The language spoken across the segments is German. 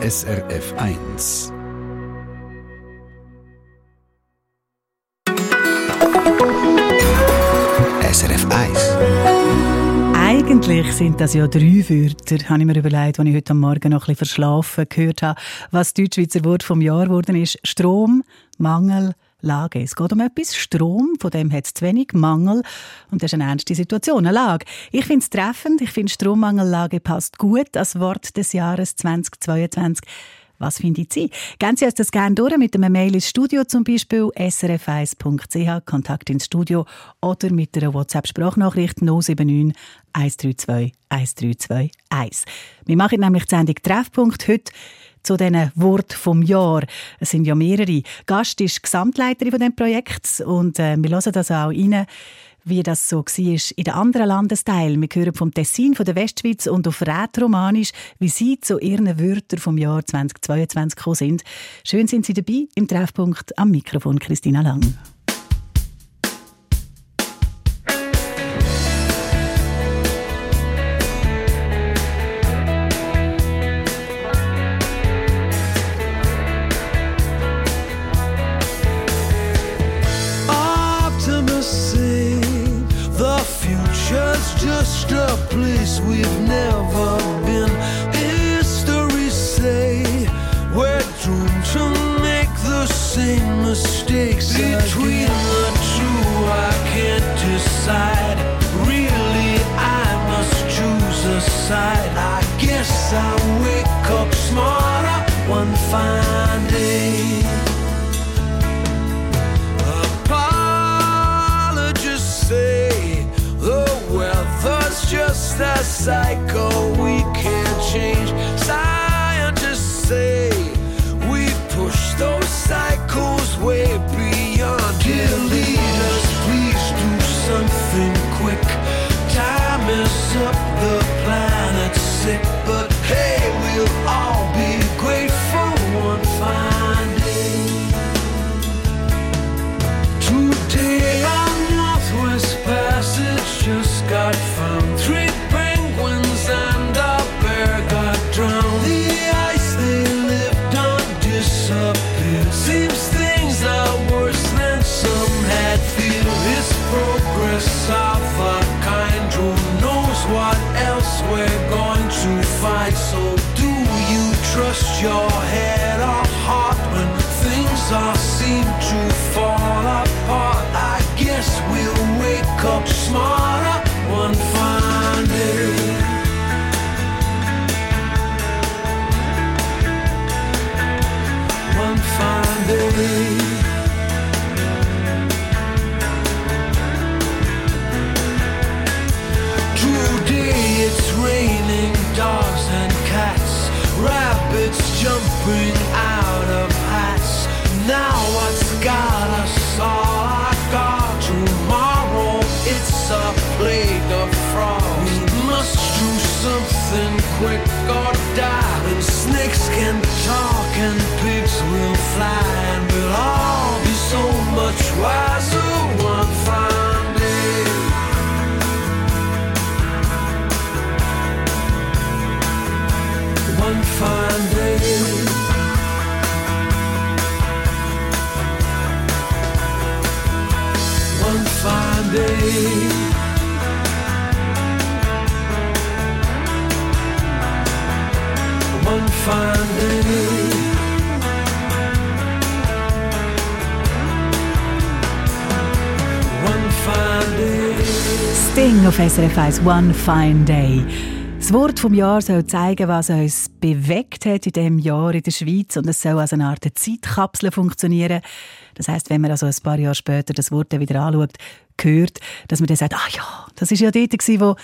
SRF 1. SRF 1. Eigentlich sind das ja drei Wörter, habe ich mir überlegt, als ich heute Morgen noch bisschen verschlafen gehört habe, was Deutschschweizer Wort vom Jahr geworden ist. Strom, Mangel, Lage. Es geht um etwas. Strom, von dem hat es zu wenig. Mangel. Und das ist eine ernste Situation, eine Lage. Ich finde es treffend. Ich finde, Strommangellage passt gut als Wort des Jahres 2022. Was findet Sie? Gehen Sie uns das gerne durch mit einem Mail ins Studio zum Beispiel srf1.ch, Kontakt ins Studio oder mit einer WhatsApp-Sprachnachricht 079 132 1321. Wir machen nämlich die Sendung Treffpunkt heute zu diesen Wort vom Jahr. Es sind ja mehrere. Gast ist Gesamtleiterin von dem Projekt und äh, wir hören das auch rein wie das so war in den anderen Landesteilen. Wir hören vom Tessin, von der Westschweiz und auf Rätoromanisch, wie sie zu ihren Wörtern vom Jahr 2022 gekommen sind. Schön sind Sie dabei im Treffpunkt am Mikrofon Christina Lang. one fine day. Apologists say the weather's just a cycle we can't change. Scientists say we push those cycles way beyond. Dear leaders, please do something quick. Time is Sting auf SRF 1 One Fine Day. Das Wort vom Jahr soll zeigen, was uns bewegt hat in diesem Jahr in der Schweiz und es soll als eine Art Zeitkapsel funktionieren. Das heißt, wenn man also ein paar Jahre später das Wort wieder anschaut, hört, dass man dann sagt, ah ja, das ist ja dort wo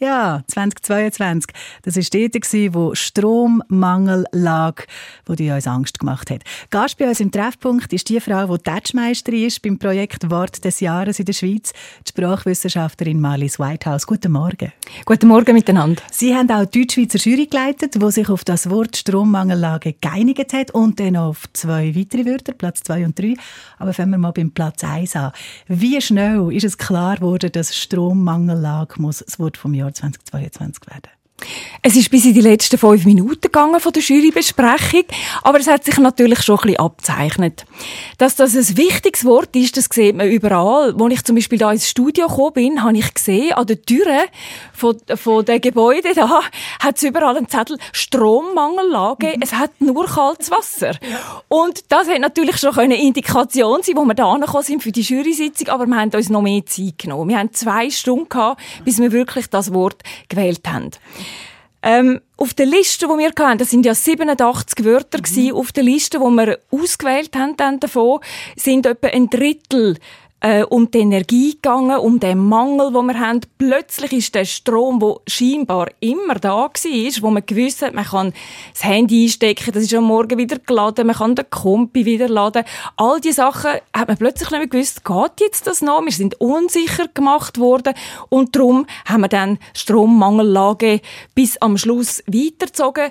ja, 2022. Das war dort, wo Strommangel lag, wo die uns Angst gemacht hat. Gast bei uns im Treffpunkt ist die Frau, die Touchmeisterin ist beim Projekt Wort des Jahres in der Schweiz, die Sprachwissenschaftlerin Marlies Whitehouse. Guten Morgen. Guten Morgen miteinander. Sie haben auch die Deutschschweizer Jury geleitet, die sich auf das Wort Strommangellage geeinigt hat und dann auf zwei weitere Wörter, Platz zwei und drei. Aber fangen wir mal beim Platz eins an. Wie schnell ist es klar geworden, dass Strommangellage muss das Wort vom Jahr 2022 werden? Es ist bis in die letzten fünf Minuten gegangen von der Jurybesprechung, aber es hat sich natürlich schon ein bisschen abzeichnet. Dass das ein wichtiges Wort ist, das sieht man überall. Als ich zum Beispiel da ins Studio gekommen bin, habe ich gesehen, an der Türe von, von den Gebäuden da hat es überall einen Zettel Strommangellage. Mhm. Es hat nur kaltes Wasser. Und das hat natürlich schon eine Indikation sein, wo wir da angekommen sind für die Jury-Sitzung, aber wir haben uns noch mehr Zeit genommen. Wir haben zwei Stunden gehabt, bis wir wirklich das Wort gewählt haben. Ähm, auf der Liste, die wir hatten, das sind ja 87 Wörter mhm. gewesen, auf der Liste, die wir ausgewählt haben dann davon, sind etwa ein Drittel äh, um die Energie gegangen, um den Mangel, den wir haben. Plötzlich ist der Strom, der scheinbar immer da war, wo man gewusst hat, man kann das Handy einstecken, das ist am Morgen wieder geladen, man kann den Kompi wieder laden. All diese Sachen hat man plötzlich nicht mehr gewusst, geht jetzt das noch? Wir sind unsicher gemacht worden und darum haben wir dann Strommangellage bis am Schluss weitergezogen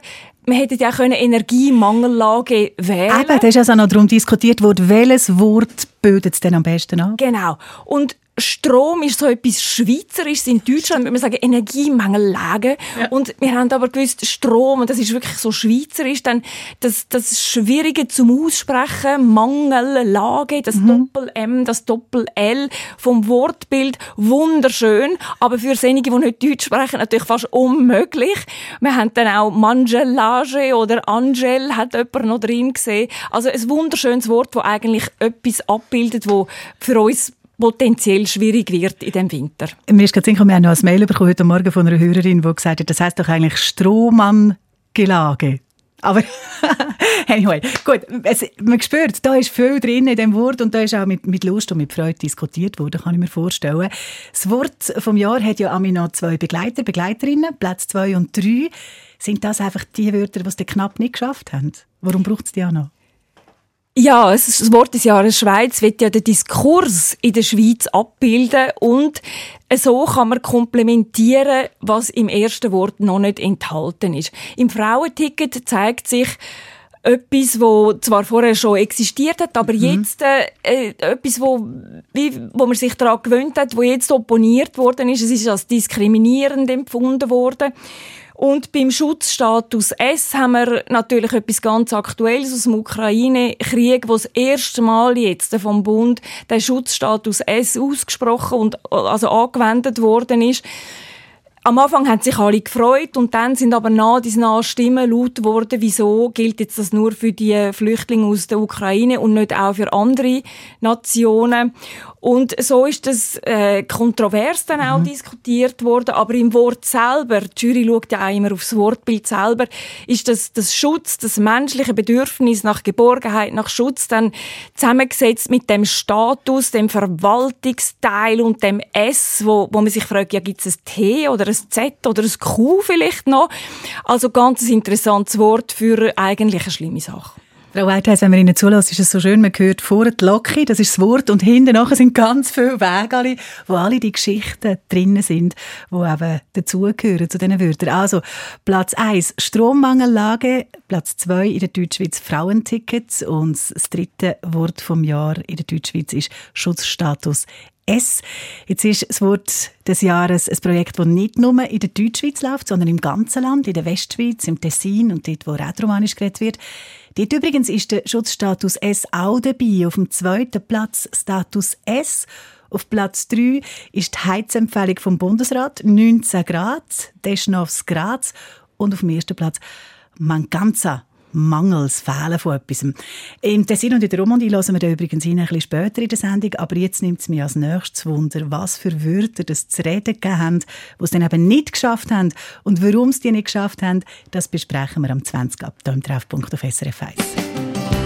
man hätte ja auch Energiemangellage wählen Eben, da ist also noch darum diskutiert worden, welches Wort bildet es denn am besten an? Genau. Und Strom ist so etwas Schweizerisches in Deutschland, würde man sagen, Energiemangellage. Ja. Und wir haben aber gewusst, Strom, und das ist wirklich so schweizerisch, dann das, das Schwierige zum Aussprechen, Mangellage, das mhm. Doppel-M, das Doppel-L vom Wortbild, wunderschön, aber für einige, die nicht Deutsch sprechen, natürlich fast unmöglich. Wir haben dann auch Mangelage oder Angel, hat jemand noch drin gesehen. Also ein wunderschönes Wort, das eigentlich etwas abbildet, das für uns potenziell schwierig wird in dem Winter. Mir ist gerade wir haben noch ein Mail bekommen heute Morgen von einer Hörerin, die gesagt hat, das heißt doch eigentlich Strohmann-Gelage. Aber anyway, gut, es, man spürt, da ist viel drin in dem Wort und da ist auch mit, mit Lust und mit Freude diskutiert worden, kann ich mir vorstellen. Das Wort vom Jahr hat ja Ami noch zwei Begleiter, Begleiterinnen, Platz zwei und drei. Sind das einfach die Wörter, die es knapp nicht geschafft haben? Warum braucht es die auch noch? Ja, das Wort des Jahres Schweiz wird ja den Diskurs in der Schweiz abbilden und so kann man komplementieren, was im ersten Wort noch nicht enthalten ist. Im Frauenticket zeigt sich, etwas, wo zwar vorher schon existiert hat, aber mhm. jetzt äh, äh, etwas, wo, wie, wo man sich daran gewöhnt hat, wo jetzt opponiert worden ist. Es ist als diskriminierend empfunden worden. Und beim Schutzstatus S haben wir natürlich etwas ganz Aktuelles aus dem Ukraine-Krieg, wo das erste Mal jetzt vom Bund der Schutzstatus S ausgesprochen und also angewendet worden ist. Am Anfang haben sich alle gefreut und dann sind aber nach diesen nach Stimmen laut geworden, wieso gilt jetzt das nur für die Flüchtlinge aus der Ukraine und nicht auch für andere Nationen. Und so ist das äh, kontrovers dann auch mhm. diskutiert worden. Aber im Wort selber, die Jury schaut ja auch immer aufs Wortbild selber, ist das, das Schutz, das menschliche Bedürfnis nach Geborgenheit, nach Schutz dann zusammengesetzt mit dem Status, dem Verwaltungsteil und dem S, wo, wo man sich fragt, ja, gibt es ein T oder ein Z oder ein Q vielleicht noch? Also ganz ein interessantes Wort für eigentlich eine schlimme Sache. Frau Whitehouse, wenn man Ihnen zulässt, ist es so schön, man hört vorne die Locke, das ist das Wort, und hinten nachher sind ganz viele Wege, wo alle die Geschichten drinnen sind, die eben dazugehören zu diesen Wörtern. Also, Platz 1, Strommangellage, Platz 2 in der Deutschschweiz Frauentickets und das dritte Wort vom Jahr in der Deutschschweiz ist Schutzstatus S. Jetzt ist das Wort des Jahres ein Projekt, das nicht nur in der Deutschschweiz läuft, sondern im ganzen Land, in der Westschweiz, im Tessin und dort, wo Rätoromanisch geredet wird. Dort übrigens ist der Schutzstatus S auch dabei. Auf dem zweiten Platz Status S. Auf Platz 3 ist die Heizempfehlung vom Bundesrat 19 Grad, Deschnofs Graz und auf dem ersten Platz Manganza Mangels, Fehlen von etwas. Im Tessin und in der Romandie hören wir da übrigens ein bisschen später in der Sendung, aber jetzt nimmt es mich als nächstes Wunder, was für Wörter das zu reden gegeben haben, die es dann eben nicht geschafft haben und warum sie die nicht geschafft haben, das besprechen wir am 20. ab, hier im Treffpunkt auf SRF 1.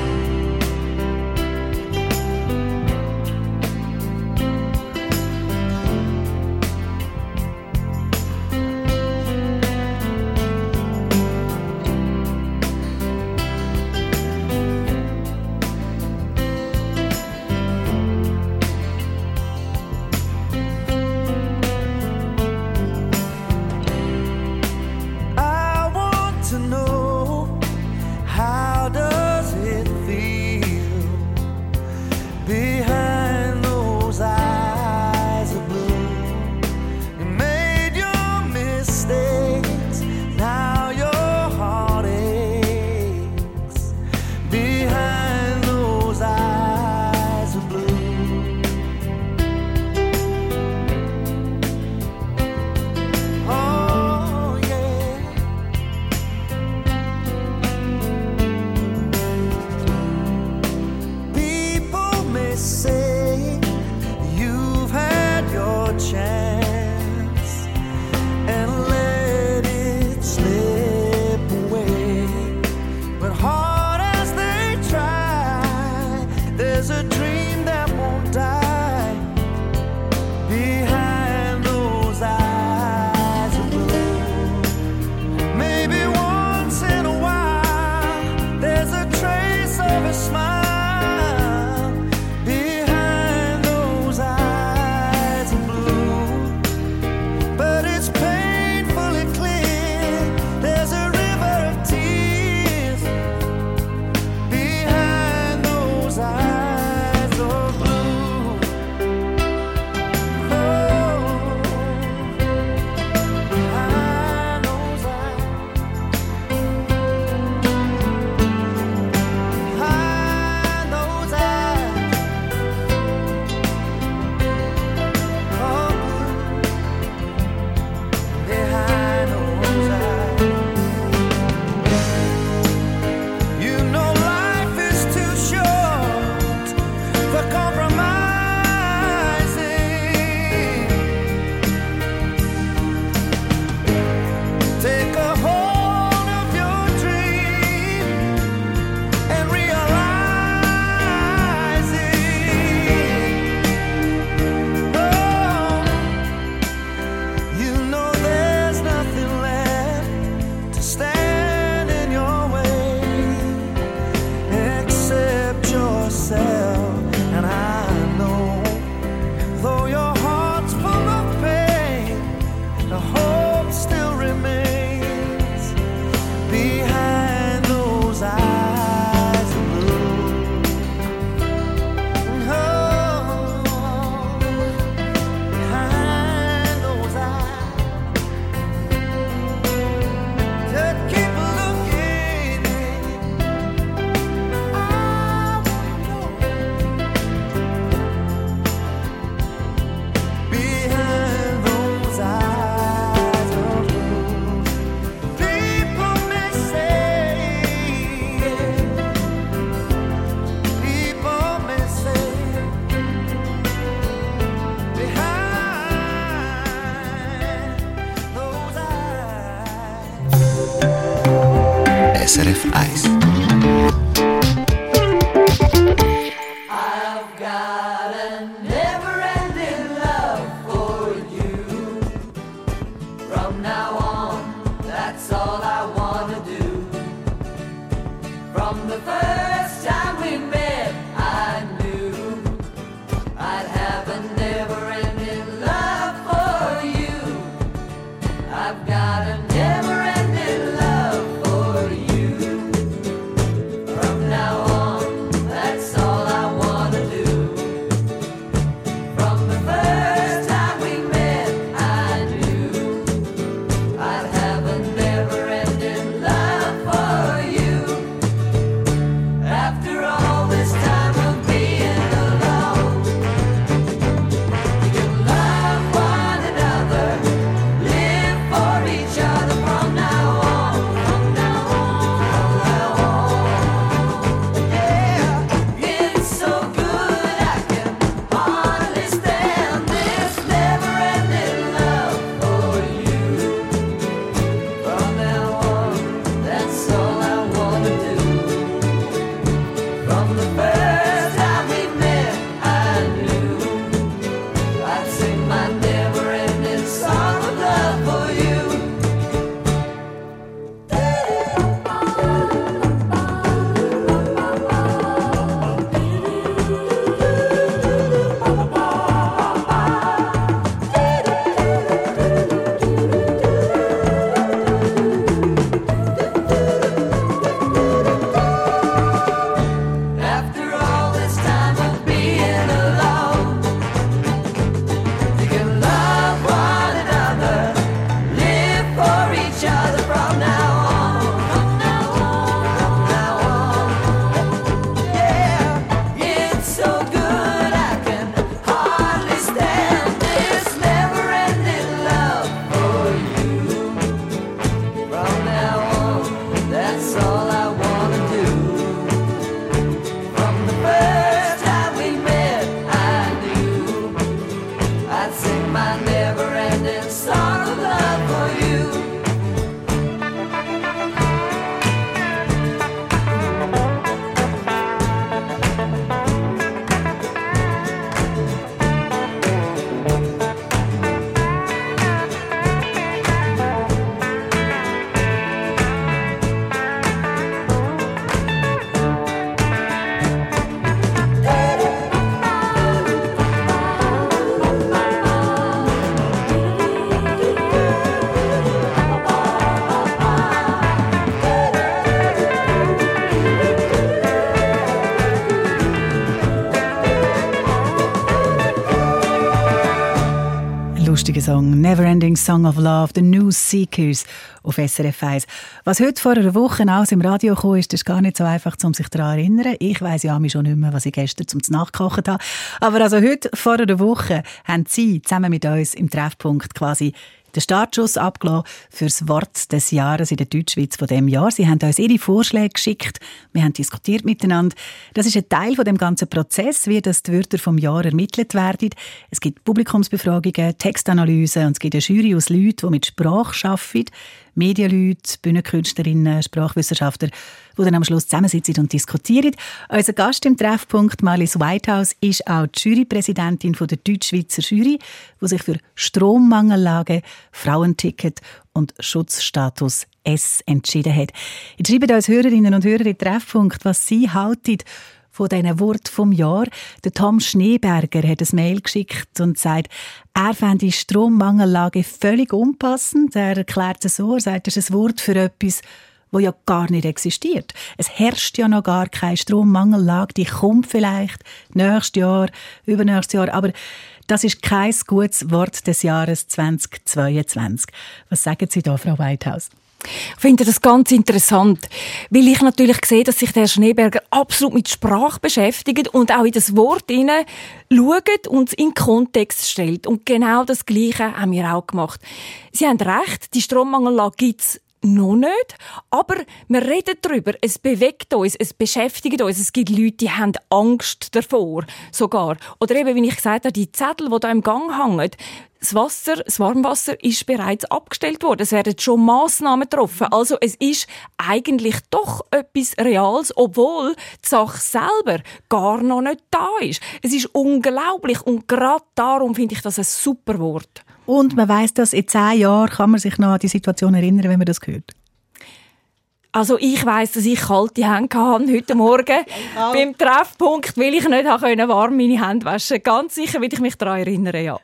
Song Neverending Song of Love, The New Seekers auf SRF 1. Was heute vor einer Woche aus im Radio kam, ist, ist gar nicht so einfach, um sich daran zu erinnern. Ich weiss ja mich schon nicht mehr, was ich gestern zum Nachkochen habe. Aber also heute vor einer Woche haben Sie zusammen mit uns im Treffpunkt quasi den Startschuss abgelassen für das Wort des Jahres in der Deutschschweiz von dem Jahr. Sie haben uns ihre Vorschläge geschickt. Wir haben diskutiert miteinander. Das ist ein Teil von dem ganzen Prozess, wie das die Wörter vom Jahr ermittelt werden. Es gibt Publikumsbefragungen, Textanalysen und es gibt eine Jury aus Leuten, die mit Sprache arbeiten. Medienleute, Bühnenkünstlerinnen, Sprachwissenschaftler, die dann am Schluss zusammensitzen und diskutieren. Unser Gast im Treffpunkt, Marlies Whitehouse, ist auch die Jurypräsidentin der Deutschschweizer Jury, die sich für Strommangellage, Frauenticket und Schutzstatus S entschieden hat. Jetzt schreiben uns Hörerinnen und Hörer in Treffpunkt, was sie halten von diesen Wort vom Jahr. Der Tom Schneeberger hat ein Mail geschickt und sagt, er fände die Strommangellage völlig unpassend. Er erklärt es so, er sagt, es ist ein Wort für etwas, wo ja gar nicht existiert. Es herrscht ja noch gar keine Strommangellage, die kommt vielleicht nächstes Jahr, übernächstes Jahr, aber das ist kein gutes Wort des Jahres 2022. Was sagen Sie da, Frau Whitehouse? Ich finde das ganz interessant, weil ich natürlich sehe, dass sich der Schneeberger absolut mit Sprache beschäftigt und auch in das Wort hinein schaut und es in Kontext stellt. Und genau das Gleiche haben wir auch gemacht. Sie haben recht, die Strommangellage gibt's noch nicht. Aber wir reden darüber. Es bewegt uns, es beschäftigt uns. Es gibt Leute, die haben Angst davor, sogar. Oder eben, wie ich gesagt habe, die Zettel, die da im Gang hängen. Das Wasser, das Warmwasser ist bereits abgestellt worden. Es werden schon Massnahmen getroffen. Also es ist eigentlich doch etwas Reales, obwohl die Sache selber gar noch nicht da ist. Es ist unglaublich und gerade darum finde ich das ein super Wort. Und man weiß, dass in zehn Jahren kann man sich noch an die Situation erinnern, wenn man das hört. Also ich weiß, dass ich kalte Hände hatte heute Morgen. Beim Treffpunkt, weil ich nicht habe warm meine Hände waschen. Ganz sicher will ich mich daran erinnern, ja.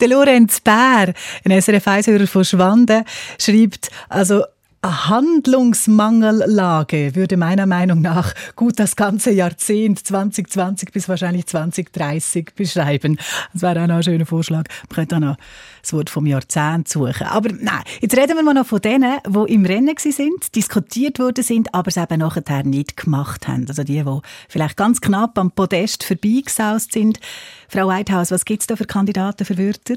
Der Lorenz Bär, ein SRF-Hörer von Schwanden, schreibt, also Handlungsmangellage würde meiner Meinung nach gut das ganze Jahrzehnt 2020 bis wahrscheinlich 2030 beschreiben. Das wäre auch noch ein schöner Vorschlag. Man könnte auch noch das Wort vom Jahrzehnt suchen. Aber nein, jetzt reden wir mal noch von denen, die im Rennen sind, diskutiert worden sind, aber es eben nachher nicht gemacht haben. Also die, die vielleicht ganz knapp am Podest vorbeigesaust sind. Frau Whitehouse, was gibt es da für Kandidaten für Wörter?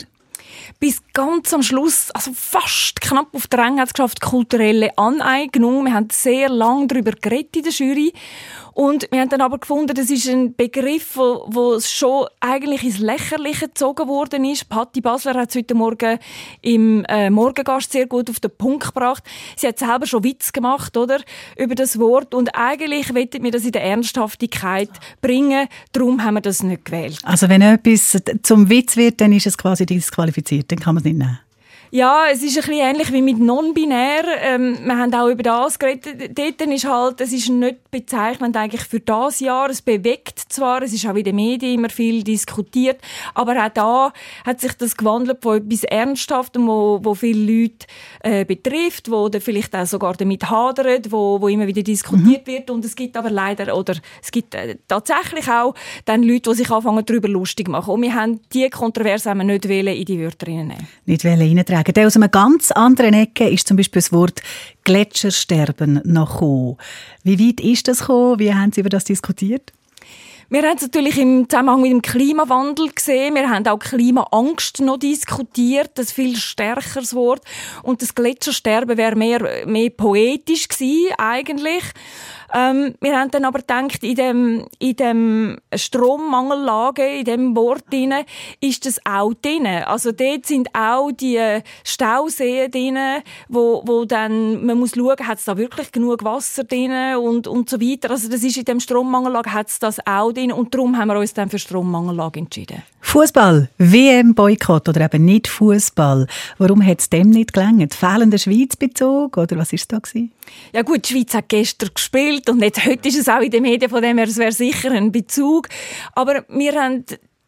Bis ganz am Schluss, also fast knapp auf der Rang hat es geschafft, kulturelle Aneignung. Wir haben sehr lange darüber geredet in der Jury und wir haben dann aber gefunden, das ist ein Begriff, wo, wo schon eigentlich ins Lächerliche gezogen worden ist. Patti Basler hat es heute Morgen im äh, Morgengast sehr gut auf den Punkt gebracht. Sie hat selber schon Witz gemacht, oder? Über das Wort. Und eigentlich wollten wir das in der Ernsthaftigkeit bringen. Darum haben wir das nicht gewählt. Also wenn etwas zum Witz wird, dann ist es quasi disqualifiziert. Dann kann man es nicht nehmen. Ja, es ist ein bisschen ähnlich wie mit non-binär. Ähm, wir haben auch über das geredet. Dort ist halt, es ist nicht bezeichnend eigentlich für das Jahr. Es bewegt zwar, es ist auch in den Medien immer viel diskutiert, aber auch da hat sich das gewandelt von etwas Ernsthaftem, wo, wo viele Leute äh, betrifft, wo vielleicht auch sogar damit hadert, wo, wo immer wieder diskutiert mhm. wird. Und es gibt aber leider, oder es gibt äh, tatsächlich auch dann Leute, die sich anfangen, darüber lustig machen. Und wir haben diese Kontroverse nicht in die Wörter reinnehmen. Nicht reintragen sagen. Aus einer ganz anderen Ecke ist zum Beispiel das Wort Gletschersterben noch gekommen. Wie weit ist das gekommen? Wie haben Sie über das diskutiert? Wir haben es natürlich im Zusammenhang mit dem Klimawandel gesehen. Wir haben auch Klimaangst noch diskutiert. Das viel stärkeres Wort. Und das Gletschersterben wäre mehr, mehr poetisch gewesen, eigentlich. Ähm, wir haben dann aber gedacht, in dem, in dem Strommangellage, in dem Wort drin, ist das auch drin. Also dort sind auch die Stauseen drin, wo, wo dann, man muss schauen, hat es da wirklich genug Wasser drin und, und so weiter. Also das ist in dem Strommangellage, hat es das auch drin und darum haben wir uns dann für Strommangellage entschieden. Fußball, WM-Boykott oder eben nicht Fußball. Warum hat es dem nicht gelangt? Fehlender Schweizbezug oder was ist da gewesen? Ja gut, die Schweiz hat gestern gespielt und jetzt, heute ist es auch in den Medien, von dem her, es wäre sicher ein Bezug. Aber wir haben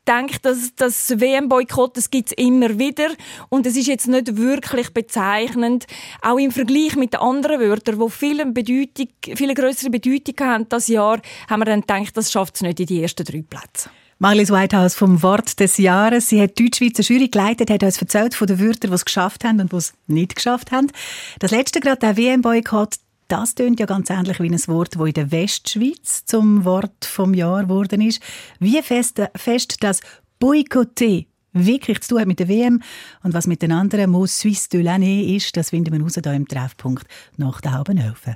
denkt, dass das WM-Boykott, das gibt's immer wieder und es ist jetzt nicht wirklich bezeichnend, auch im Vergleich mit den anderen Wörtern, die viel Bedeutung, viel größere Bedeutung haben das Jahr, haben wir dann gedacht, das schafft es nicht in die ersten drei Plätze. Marlies Whitehouse vom Wort des Jahres. Sie hat die Deutschschweizer Jury geleitet, hat uns erzählt von den Wörtern, die es geschafft haben und die es nicht geschafft haben. Das letzte gerade, der WM-Boykott, das tönt ja ganz ähnlich wie ein Wort, das in der Westschweiz zum Wort vom Jahr geworden ist. Wie fest, fest das Boykotter wirklich zu tun hat mit der WM und was mit den anderen Mot Suisse de l'année ist, das finden wir raus hier im Treffpunkt nach der halben Elfen.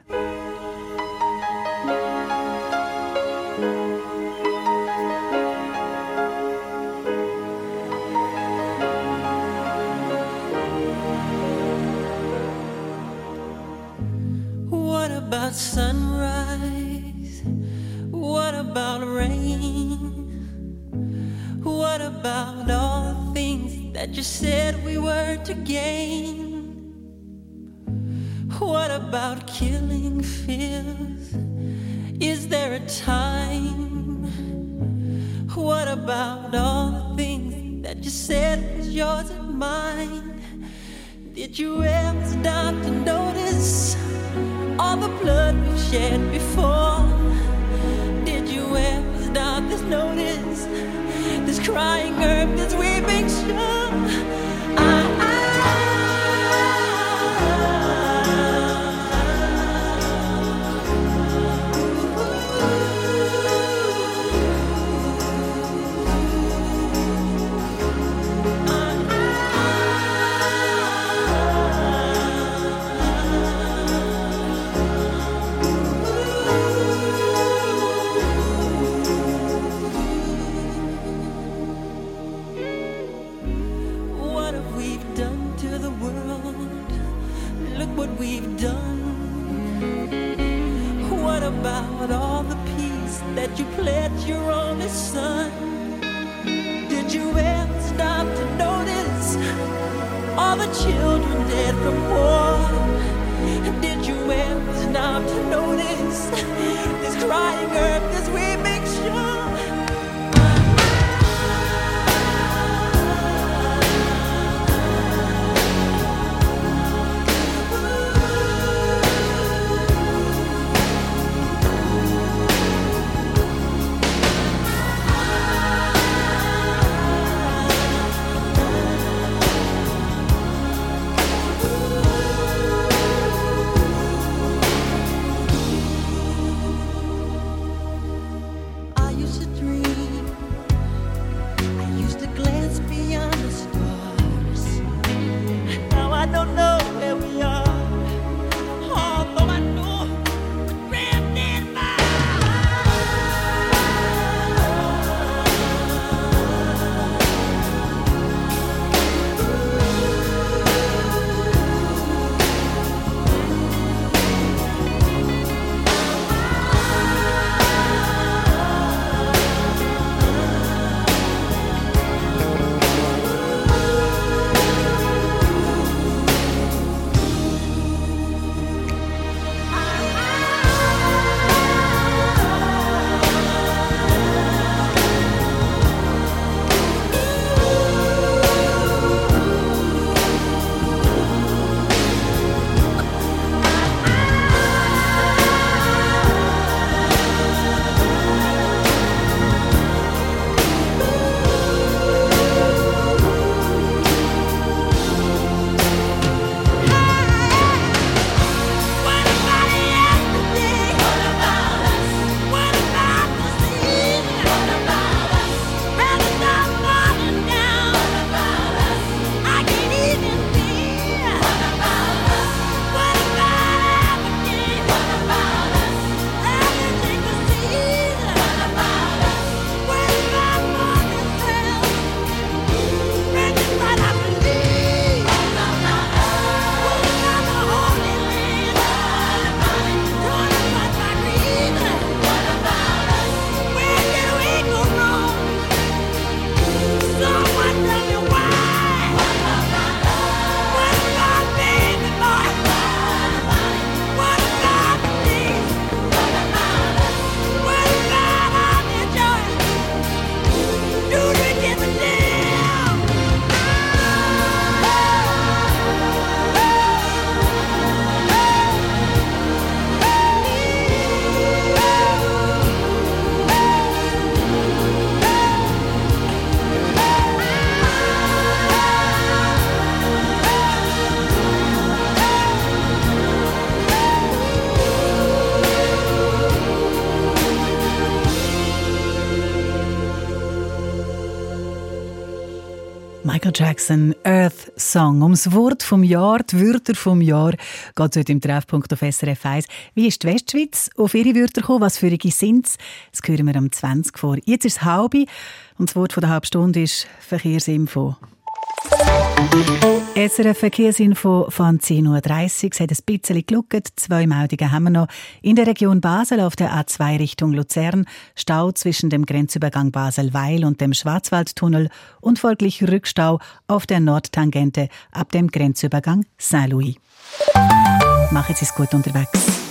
Did you ever stop to notice? all the blood we've shed before. Jackson, Earth Song. Ums Wort vom Jahr, die Wörter vom Jahr geht es heute im Treffpunkt auf SRF 1. Wie ist die Westschweiz auf ihre Wörter gekommen? Was für ihre sind es? Das hören wir am 20 vor. Jetzt ist es halbe und das Wort von der Halbstunde ist Verkehrsinfo. SRF Verkehrsinfo von 10.30 Uhr. Es hat ein bisschen geluckt. Zwei Meldungen haben wir noch. In der Region Basel auf der A2 Richtung Luzern Stau zwischen dem Grenzübergang Basel-Weil und dem Schwarzwaldtunnel und folglich Rückstau auf der Nordtangente ab dem Grenzübergang Saint-Louis. Machen Sie es gut unterwegs.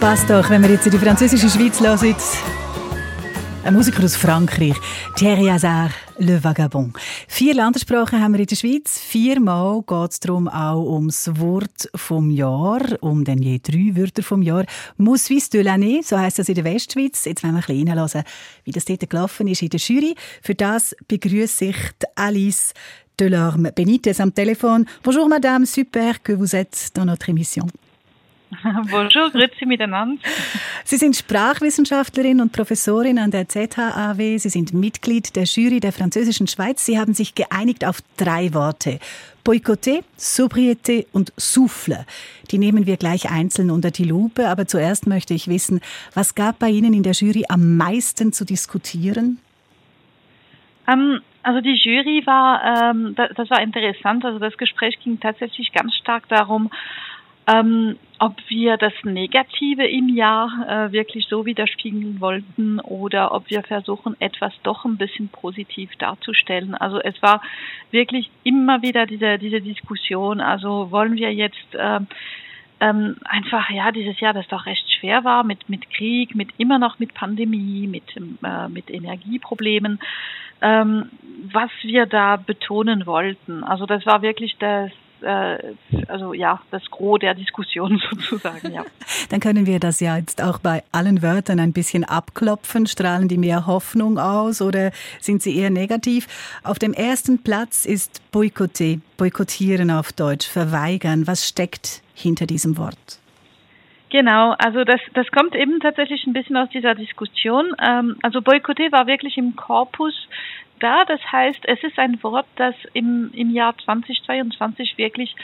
Passt doch, wenn wir jetzt in die französische Schweiz hören. Ein Musiker aus Frankreich, Thierry Hazard, Le Vagabond. Vier Landessprachen haben wir in der Schweiz. Viermal geht es darum auch ums Wort vom Jahr, um dann je drei Wörter vom Jahr. Suisse de l'année, so heisst das in der Westschweiz. Jetzt wollen wir ein bisschen reinhören, wie das dort gelaufen ist in der Jury. Für das begrüße ich Alice Delorme Benitez am Telefon. Bonjour Madame, super que vous êtes dans notre émission. Bonjour, grüezi miteinander. Sie sind Sprachwissenschaftlerin und Professorin an der ZHAW. Sie sind Mitglied der Jury der französischen Schweiz. Sie haben sich geeinigt auf drei Worte. Boycotté, Sobriété und Souffle. Die nehmen wir gleich einzeln unter die Lupe. Aber zuerst möchte ich wissen, was gab bei Ihnen in der Jury am meisten zu diskutieren? Ähm, also die Jury war, ähm, das, das war interessant. Also das Gespräch ging tatsächlich ganz stark darum, ähm, ob wir das Negative im Jahr äh, wirklich so widerspiegeln wollten oder ob wir versuchen, etwas doch ein bisschen positiv darzustellen. Also es war wirklich immer wieder diese, diese Diskussion. Also wollen wir jetzt ähm, ähm, einfach ja dieses Jahr, das doch recht schwer war mit mit Krieg, mit immer noch mit Pandemie, mit äh, mit Energieproblemen, ähm, was wir da betonen wollten. Also das war wirklich das äh, also ja, das Gros der Diskussion sozusagen, ja. Dann können wir das ja jetzt auch bei allen Wörtern ein bisschen abklopfen. Strahlen die mehr Hoffnung aus oder sind sie eher negativ? Auf dem ersten Platz ist Boykotter, boykottieren auf Deutsch, verweigern. Was steckt hinter diesem Wort? Genau, also das, das kommt eben tatsächlich ein bisschen aus dieser Diskussion. Ähm, also Boykotter war wirklich im Korpus da. Das heißt, es ist ein Wort, das im, im Jahr 2022 wirklich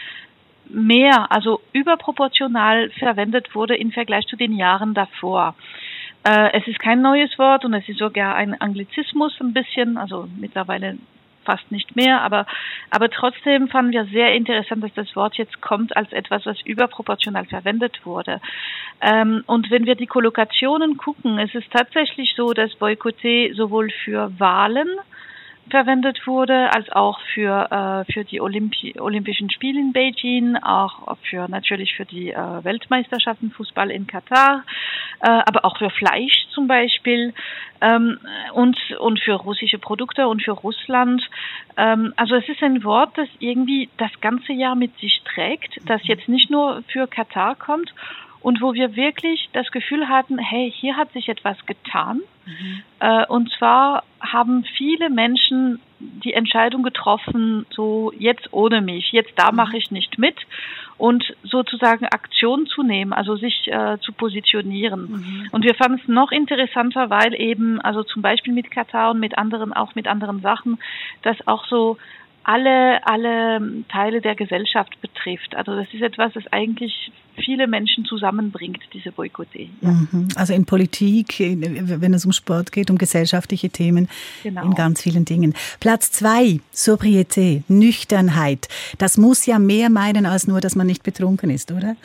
mehr, also überproportional verwendet wurde im Vergleich zu den Jahren davor. Äh, es ist kein neues Wort und es ist sogar ein Anglizismus ein bisschen, also mittlerweile fast nicht mehr, aber, aber trotzdem fanden wir sehr interessant, dass das Wort jetzt kommt als etwas, was überproportional verwendet wurde. Ähm, und wenn wir die Kollokationen gucken, es ist tatsächlich so, dass Boykotté sowohl für Wahlen verwendet wurde, als auch für, äh, für die Olympi Olympischen Spiele in Beijing, auch für natürlich für die äh, Weltmeisterschaften Fußball in Katar, äh, aber auch für Fleisch zum Beispiel ähm, und, und für russische Produkte und für Russland. Ähm, also es ist ein Wort, das irgendwie das ganze Jahr mit sich trägt, das jetzt nicht nur für Katar kommt und wo wir wirklich das Gefühl hatten, hey, hier hat sich etwas getan. Mhm. Äh, und zwar haben viele Menschen die Entscheidung getroffen, so jetzt ohne mich, jetzt da mache ich nicht mit und sozusagen Aktion zu nehmen, also sich äh, zu positionieren. Mhm. Und wir fanden es noch interessanter, weil eben, also zum Beispiel mit Katar und mit anderen, auch mit anderen Sachen, dass auch so alle, alle Teile der Gesellschaft betrifft. Also das ist etwas, das eigentlich viele Menschen zusammenbringt, diese Boykotte. Ja. Mhm. Also in Politik, wenn es um Sport geht, um gesellschaftliche Themen, genau. in ganz vielen Dingen. Platz zwei, Sobriété, Nüchternheit. Das muss ja mehr meinen als nur, dass man nicht betrunken ist, oder?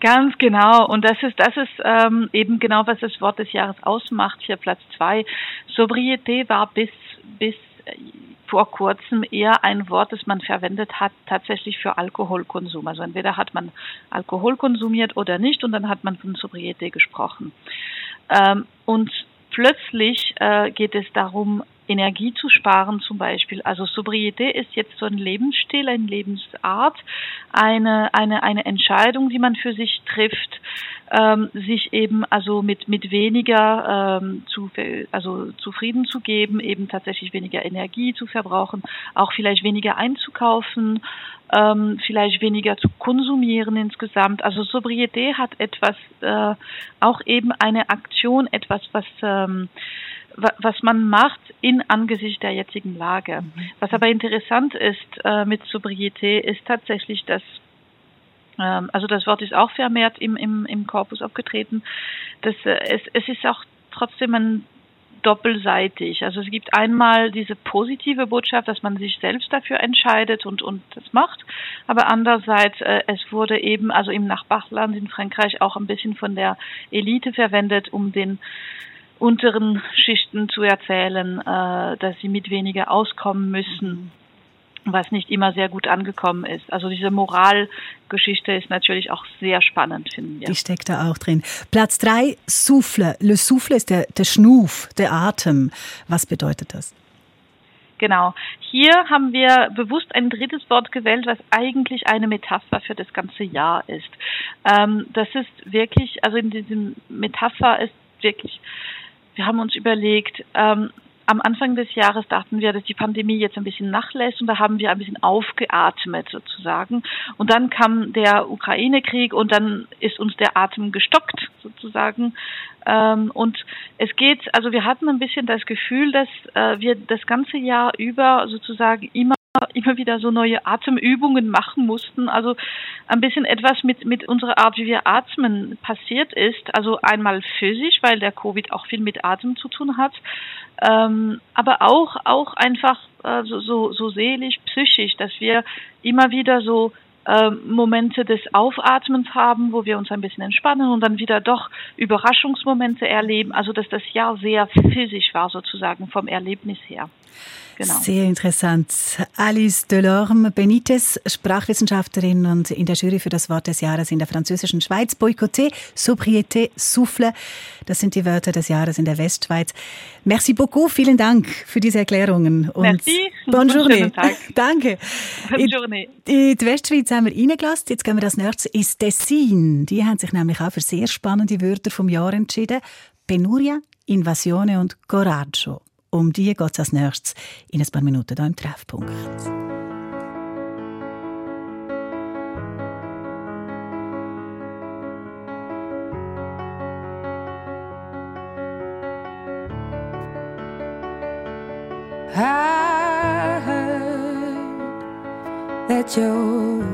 Ganz genau. Und das ist, das ist ähm, eben genau, was das Wort des Jahres ausmacht. Hier Platz zwei. Sobriété war bis, bis vor kurzem eher ein Wort, das man verwendet hat, tatsächlich für Alkoholkonsum. Also entweder hat man Alkohol konsumiert oder nicht und dann hat man von Sobriete gesprochen. Ähm, und plötzlich äh, geht es darum, Energie zu sparen zum Beispiel. Also Sobrietät ist jetzt so ein Lebensstil, eine Lebensart, eine, eine, eine Entscheidung, die man für sich trifft, ähm, sich eben also mit, mit weniger ähm, zu, also zufrieden zu geben, eben tatsächlich weniger Energie zu verbrauchen, auch vielleicht weniger einzukaufen, ähm, vielleicht weniger zu konsumieren insgesamt. Also Sobrietät hat etwas, äh, auch eben eine Aktion, etwas, was ähm, was man macht in Angesicht der jetzigen Lage. Was aber interessant ist äh, mit Sobrietät, ist tatsächlich, dass ähm, also das Wort ist auch vermehrt im, im, im Korpus aufgetreten, dass äh, es, es ist auch trotzdem ein doppelseitig. Also es gibt einmal diese positive Botschaft, dass man sich selbst dafür entscheidet und, und das macht. Aber andererseits, äh, es wurde eben, also im Nachbarland in Frankreich auch ein bisschen von der Elite verwendet, um den unteren Schichten zu erzählen, äh, dass sie mit weniger auskommen müssen, was nicht immer sehr gut angekommen ist. Also diese Moralgeschichte ist natürlich auch sehr spannend, finden wir. Die steckt da auch drin. Platz drei, Souffle. Le Souffle ist der, der Schnuf, der Atem. Was bedeutet das? Genau. Hier haben wir bewusst ein drittes Wort gewählt, was eigentlich eine Metapher für das ganze Jahr ist. Ähm, das ist wirklich, also in diesem Metapher ist wirklich wir haben uns überlegt, ähm, am Anfang des Jahres dachten wir, dass die Pandemie jetzt ein bisschen nachlässt und da haben wir ein bisschen aufgeatmet sozusagen. Und dann kam der Ukraine-Krieg und dann ist uns der Atem gestockt sozusagen. Ähm, und es geht, also wir hatten ein bisschen das Gefühl, dass äh, wir das ganze Jahr über sozusagen immer immer wieder so neue Atemübungen machen mussten. Also ein bisschen etwas mit, mit unserer Art, wie wir atmen, passiert ist. Also einmal physisch, weil der Covid auch viel mit Atem zu tun hat, ähm, aber auch, auch einfach äh, so, so, so seelisch, psychisch, dass wir immer wieder so äh, Momente des Aufatmens haben, wo wir uns ein bisschen entspannen und dann wieder doch Überraschungsmomente erleben. Also dass das Jahr sehr physisch war sozusagen vom Erlebnis her. Genau. Sehr interessant. Alice Delorme Benitez, Sprachwissenschaftlerin und in der Jury für das Wort des Jahres in der französischen Schweiz. Boycotté, Sobriété, Souffle. Das sind die Wörter des Jahres in der Westschweiz. Merci beaucoup, vielen Dank für diese Erklärungen. Und Merci. Bonne journée. Danke. Bonne journée. Die Westschweiz haben wir reingelassen. Jetzt gehen wir das nächste ins Tessin. Die haben sich nämlich auch für sehr spannende Wörter vom Jahr entschieden. Penuria, Invasione und Coraggio. Um die geht es als nächstes in ein paar Minuten hier im Treffpunkt. I heard that you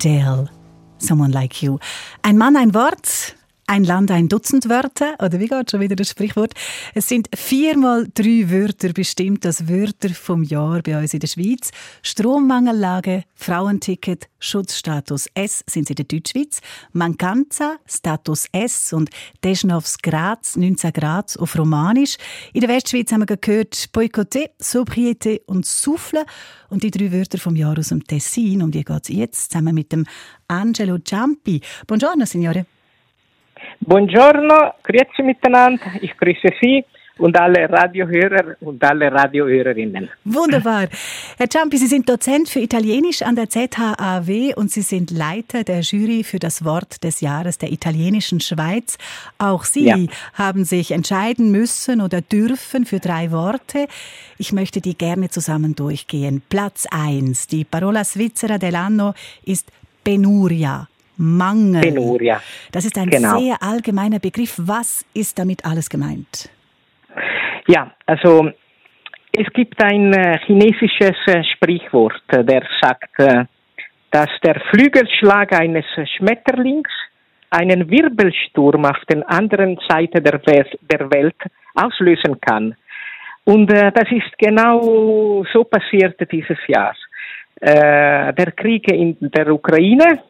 Adele, Someone Like You. Ein Mann, ein Wort, ein Land, ein Dutzend Wörter. Oder wie geht schon wieder das Sprichwort? Es sind viermal drei Wörter bestimmt als Wörter vom Jahr bei uns in der Schweiz. Strommangellage, Frauenticket, Schutzstatus S sind sie in der Deutschschweiz. Mancanza, Status S und Deschnovs Graz, 19 Grad auf Romanisch. In der Westschweiz haben wir gehört Boycotté, Sobriété und Souffle. Und die drei Wörter vom Jahr aus dem Tessin, um die geht es jetzt, zusammen mit dem Angelo Ciampi. Buongiorno, Signore. Buongiorno, grüezi miteinander. Ich grüße Sie und alle Radiohörer und alle Radiohörerinnen. Wunderbar. Herr Ciampi, Sie sind Dozent für Italienisch an der ZHAW und Sie sind Leiter der Jury für das Wort des Jahres der italienischen Schweiz. Auch Sie Ja. haben sich entscheiden müssen oder dürfen für drei Worte. Ich möchte die gerne zusammen durchgehen. Platz eins. Die Parola Svizzera dell'anno ist Penuria. Mangel. Penuria. Das ist ein Genau. sehr allgemeiner Begriff. Was ist damit alles gemeint? Ja, also es gibt ein äh, chinesisches äh, Sprichwort, äh, der sagt, dass der Flügelschlag eines Schmetterlings einen Wirbelsturm auf der anderen Seite der, Welt, auslösen kann. Und das ist genau so passiert dieses Jahr. Der Krieg in der Ukraine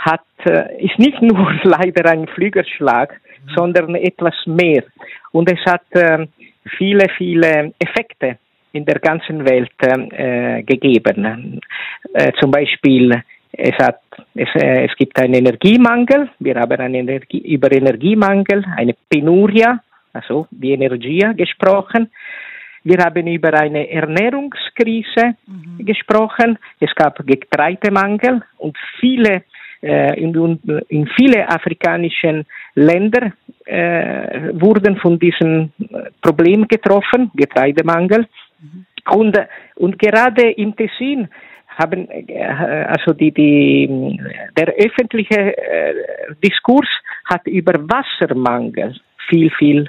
hat, äh, ist nicht nur leider ein Flügelschlag, sondern etwas mehr. Und es hat äh, viele, viele Effekte in der ganzen Welt äh, gegeben. Äh, zum Beispiel, es, hat, es, äh, es gibt einen Energiemangel, wir haben einen Energie, über Energiemangel, eine Penuria, also die Energia gesprochen. Wir haben über eine Ernährungskrise gesprochen. Es gab Getreidemangel und viele in, in viele afrikanischen Länder äh, wurden von diesem Problem getroffen, Getreidemangel. Und, und gerade im Tessin haben äh, also die, die, der öffentliche äh, Diskurs hat über Wassermangel viel, viel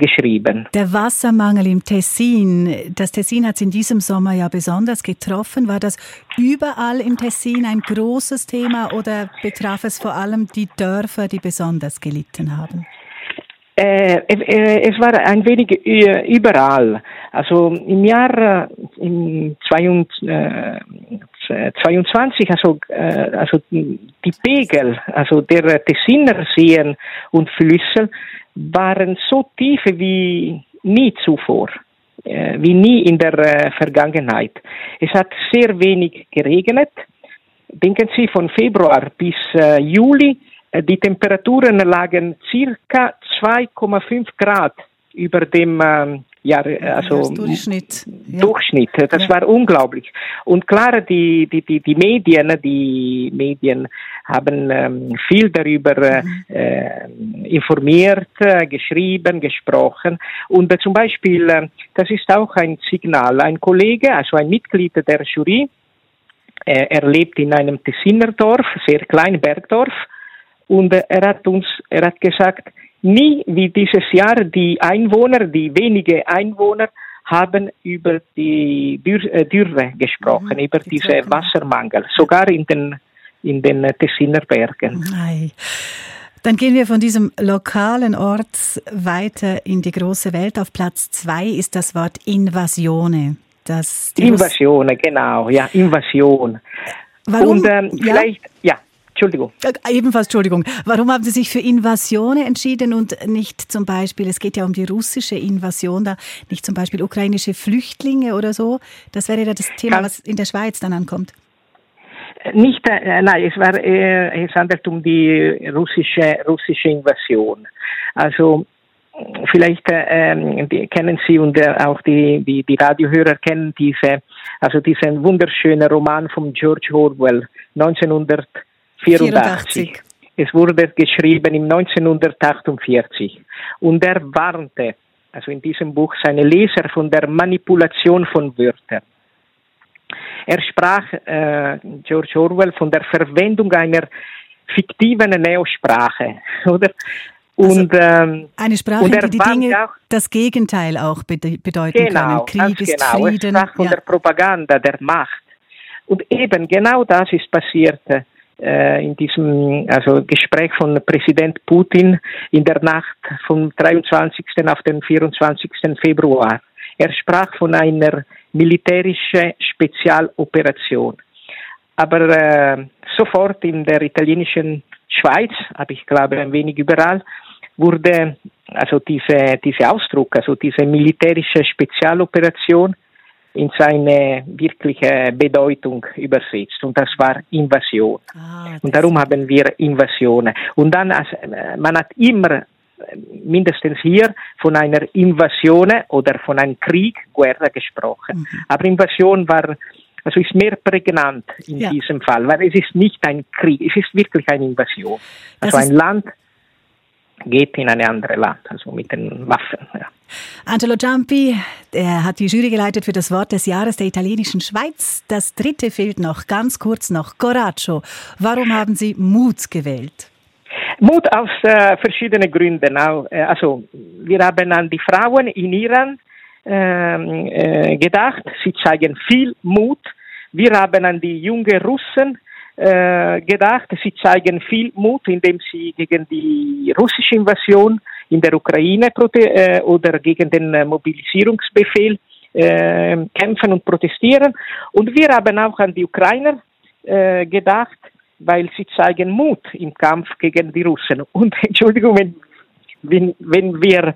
geschrieben. Der Wassermangel im Tessin, das Tessin hat es in diesem Sommer ja besonders getroffen. War das überall im Tessin ein großes Thema oder betraf es vor allem die Dörfer, die besonders gelitten haben? Äh, äh, es war ein wenig überall. Also im Jahr äh, im 22, also, also die Pegel, also der Tessiner Seen und Flüsse waren so tief wie nie zuvor, äh, wie nie in der äh, Vergangenheit. Es hat sehr wenig geregnet. Denken Sie von Februar bis äh, Juli, die Temperaturen lagen circa 2,5 Grad über dem ähm, ja, also Durchschnitt. Ja. Durchschnitt. Das ja. war unglaublich. Und klar, die, die, die, die Medien, die Medien haben ähm, viel darüber mhm. äh, informiert, äh, geschrieben, gesprochen. Und äh, zum Beispiel, äh, das ist auch ein Signal. Ein Kollege, also ein Mitglied der Jury, äh, er lebt in einem Tessiner Dorf, sehr klein Bergdorf, und äh, er hat uns, er hat gesagt, nie wie dieses Jahr die Einwohner, die wenige Einwohner, haben über die äh, Dürre gesprochen, mhm, über die diese Wassermangel, sogar in den, in den Tessiner Bergen. Nein. Dann gehen wir von diesem lokalen Ort weiter in die große Welt. Auf Platz zwei ist das Wort Invasione. Das Invasione, genau, ja, Invasion. Warum? Und ähm, vielleicht, ja. Entschuldigung. Äh, ebenfalls, Entschuldigung. Warum haben Sie sich für Invasionen entschieden und nicht zum Beispiel, es geht ja um die russische Invasion da, nicht zum Beispiel ukrainische Flüchtlinge oder so? Das wäre ja das Thema, was in der Schweiz dann ankommt. Nicht, äh, nein, es war, äh, es handelt um die russische, russische Invasion. Also, vielleicht äh, die, kennen Sie und äh, auch die, die, die Radiohörer kennen diese, also diesen wunderschönen Roman von George Orwell, 1900 84. Es wurde geschrieben im 1948 und er warnte, also in diesem Buch, seine Leser von der Manipulation von Wörtern. Er sprach, äh, George Orwell, von der Verwendung einer fiktiven Neosprache, oder? Also und, ähm, eine Sprache, und die die Dinge auch, das Gegenteil auch bedeuten genau, können. Krieg ist genau. Frieden. Er sprach von ja. der Propaganda, der Macht. Und eben genau das ist passiert äh, in diesem also Gespräch von Präsident Putin in der Nacht vom 23. auf den 24. Februar. Er sprach von einer militärischen Spezialoperation. Aber äh, sofort in der italienischen Schweiz, aber ich glaube ein wenig überall, wurde also diese, diese Ausdruck, also diese militärische Spezialoperation in seine wirkliche Bedeutung übersetzt. Und das war Invasion. Ah, und darum haben wir Invasionen. Und dann, also, man hat immer mindestens hier von einer Invasion oder von einem Krieg, Guerra gesprochen. Mhm. Aber Invasion war, also ist mehr prägnant in ja. diesem Fall, weil es ist nicht ein Krieg, es ist wirklich eine Invasion. Also ein Land geht in ein anderes Land, also mit den Waffen. Ja. Angelo Giampi, er hat die Jury geleitet für das Wort des Jahres der italienischen Schweiz. Das dritte fehlt noch, ganz kurz noch, Coraggio. Warum haben Sie Mut gewählt? Mut aus äh, verschiedenen Gründen. Äh, also, wir haben an die Frauen in Iran ähm, äh, gedacht. Sie zeigen viel Mut. Wir haben an die jungen Russen gedacht. Sie zeigen viel Mut, indem sie gegen die russische Invasion in der Ukraine äh, oder gegen den äh, Mobilisierungsbefehl äh, kämpfen und protestieren. Und wir haben auch an die Ukrainer äh, gedacht, weil sie zeigen Mut im Kampf gegen die Russen. Und Entschuldigung, wenn, wenn, wenn wir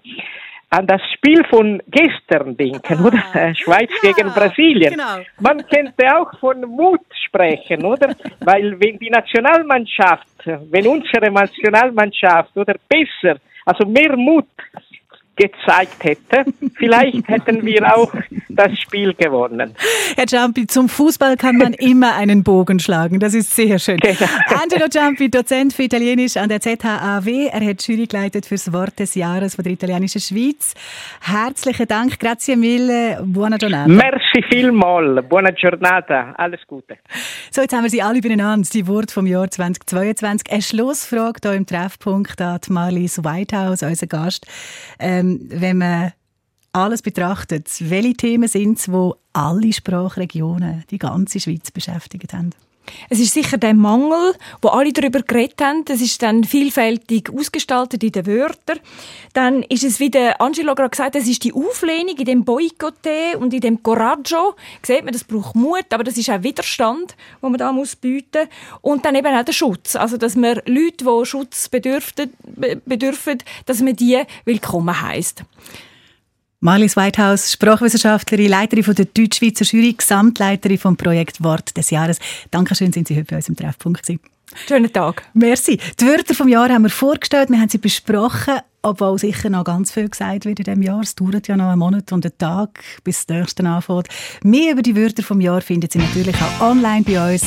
an das Spiel von gestern denken, ah, oder? Schweiz ja, gegen Brasilien. Genau. Man könnte auch von Mut sprechen, oder? Weil wenn die Nationalmannschaft, wenn unsere Nationalmannschaft oder besser, also mehr Mut gezeigt hätte, vielleicht hätten wir auch das Spiel gewonnen. Herr Giampi, zum Fußball kann man immer einen Bogen schlagen. Das ist sehr schön. Genau. Angelo Giampi, Dozent für Italienisch an der ZHAW. Er hat Jury geleitet fürs Wort des Jahres von der italienischen Schweiz. Herzlichen Dank. Grazie mille. Buona giornata. Merci vielmals. Buona giornata. Alles Gute. So, jetzt haben wir Sie alle beieinander. Die Wort vom Jahr 2022. Eine Schlussfrage hier im Treffpunkt an Marlies Whitehouse, unser Gast. Ähm, wenn man alles betrachtet, welche Themen sind es, die alle Sprachregionen, die ganze Schweiz beschäftigt haben? Es ist sicher der Mangel, wo alle darüber geredet haben. Das ist dann vielfältig ausgestaltet in den Wörtern. Dann ist es, wie der Angelo gerade gesagt hat, es ist die Auflehnung in dem Boycotté und in dem Coraggio. Sieht man, das braucht Mut, aber das ist auch Widerstand, wo man da muss bieten. Und dann eben auch der Schutz. Also, dass man Leute, die Schutz bedürfen dass man die willkommen heisst. Marlies Whitehouse, Sprachwissenschaftlerin, Leiterin von der Deutschschweizer Jury, Gesamtleiterin vom Projekt Wort des Jahres. Dankeschön, sind Sie heute bei uns im Treffpunkt gewesen. Schönen Tag. Merci. Die Wörter vom Jahr haben wir vorgestellt, wir haben sie besprochen, obwohl sicher noch ganz viel gesagt wird in diesem Jahr. Es dauert ja noch einen Monat und einen Tag, bis das nächste anfängt. Mehr über die Wörter vom Jahr finden Sie natürlich auch online bei uns,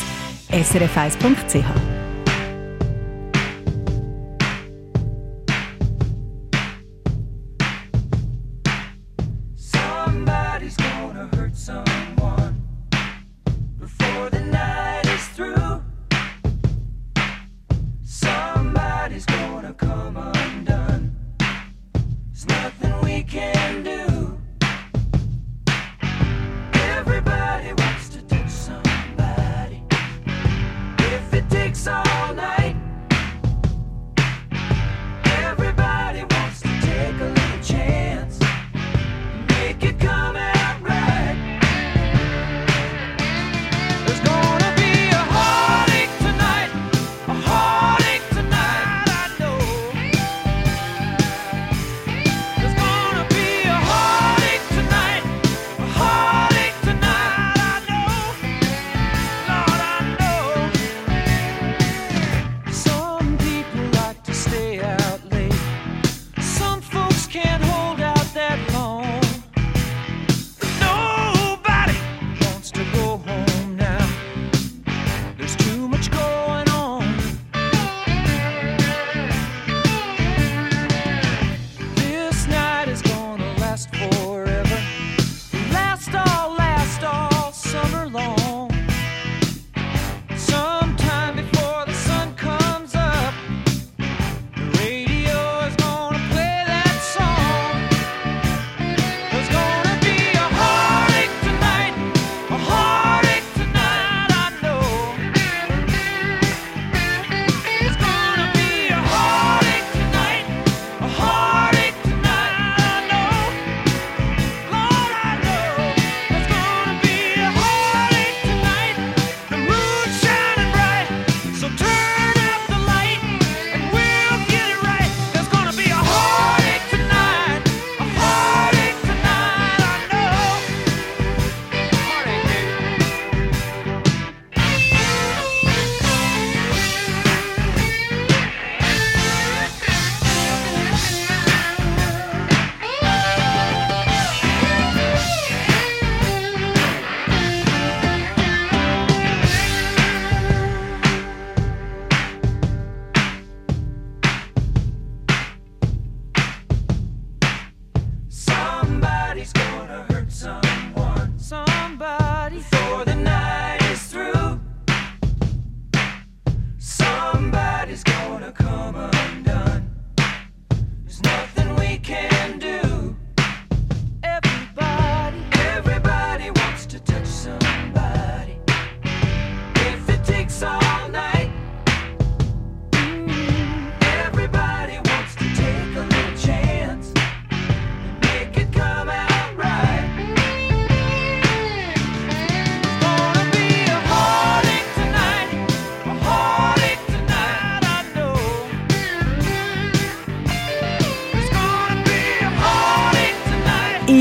srf1.ch. song.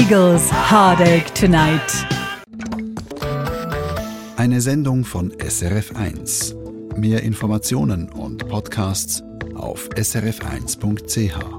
Eagles Heartache Tonight. Eine Sendung von SRF1. Mehr Informationen und Podcasts auf srf1.ch.